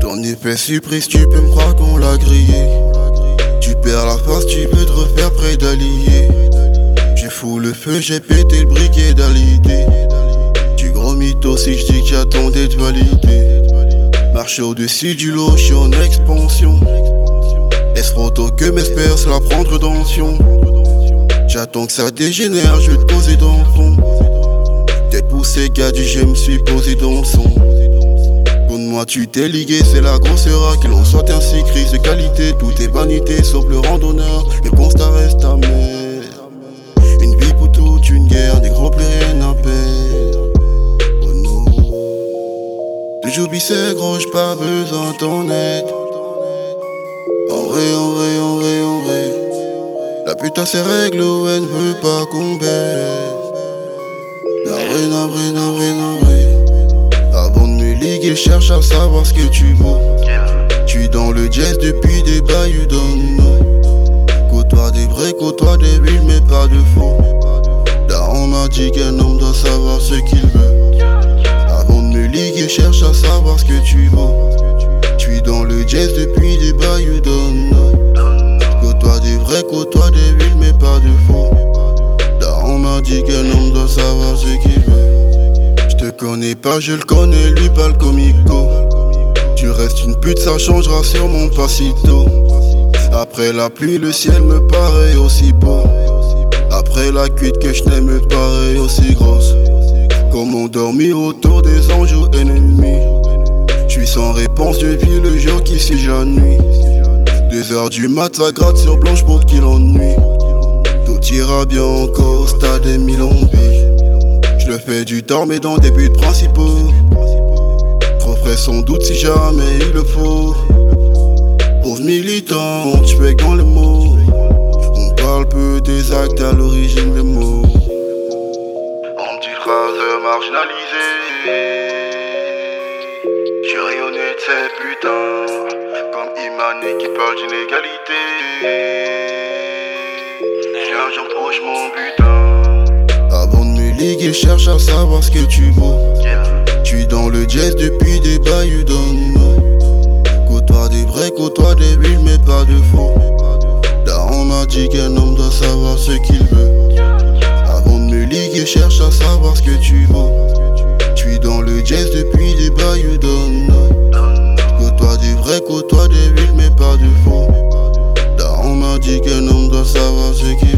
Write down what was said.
Ton épée surprise, tu peux me croire qu'on l'a grillé. Tu perds la face, j'ai pété le briquet d'alidé. Tu gros mytho si j'dis que j'attendais de valider. Marche au-dessus du lot, j'suis en expansion. Est-ce photo que m'espère, c'est la prendre tension? J'attends que ça dégénère, je te poser dans le fond. T'es poussé, gars du je me suis posé dans le son. Moi, tu t'es ligué, c'est la grosseur que l'on soit ainsi, crise de qualité. Tout est vanité, sauf le randonneur. Le constat reste amer. Une vie pour toute une guerre, des gros plus rien à Oh non. Toujours c'est gros, j'ai pas besoin de ton aide. En vrai, en vrai, en vrai, en vrai. La putain, c'est règle elle ne veut pas qu'on baisse. Navré, navré, navré, navré. Avant de me liguer, cherche à savoir ce que tu vaux. Tu es dans le jazz depuis des bayous d'un Côtoie des vrais, côtoie des villes, mais pas de faux. Là, on m'a dit qu'un homme doit savoir ce qu'il veut. Avant de me liguer, cherche à savoir ce que tu vaux. Tu es dans le jazz depuis des bayous d'un Côtoie des vrais, côtoie des villes, mais pas de faux. Là, on m'a dit qu'un homme doit savoir ce qu'il veut. Je te connais pas, je le connais, lui pas le comico. Tu restes une pute, ça changera sur mon passito. Après la pluie, le ciel me paraît aussi beau. Après la cuite que je me paraît aussi grosse. Comme on dormit autour des anges ennemis. Je suis sans réponse, je vis le jour qui si nuit. Deux heures du mat, ça gratte sur blanche pour qu'il ennuie. Tout ira bien encore, stade des mille Je le fais du temps, mais dans des buts principaux. Trop frais sans doute si jamais il le faut. Ces putains. Comme Imani qui parle d'inégalité. J'ai un jour proche mon butin. Avant de me liguer, cherche à savoir ce que tu vaux. Tu es dans le jazz depuis des bayous d'un Côtoie des vrais, côtoie des villes, mais pas de faux. Là, on m'a dit qu'un homme doit savoir ce qu'il veut. Avant de me liguer, cherche à savoir ce que tu vaux. que eu não dançava, sei que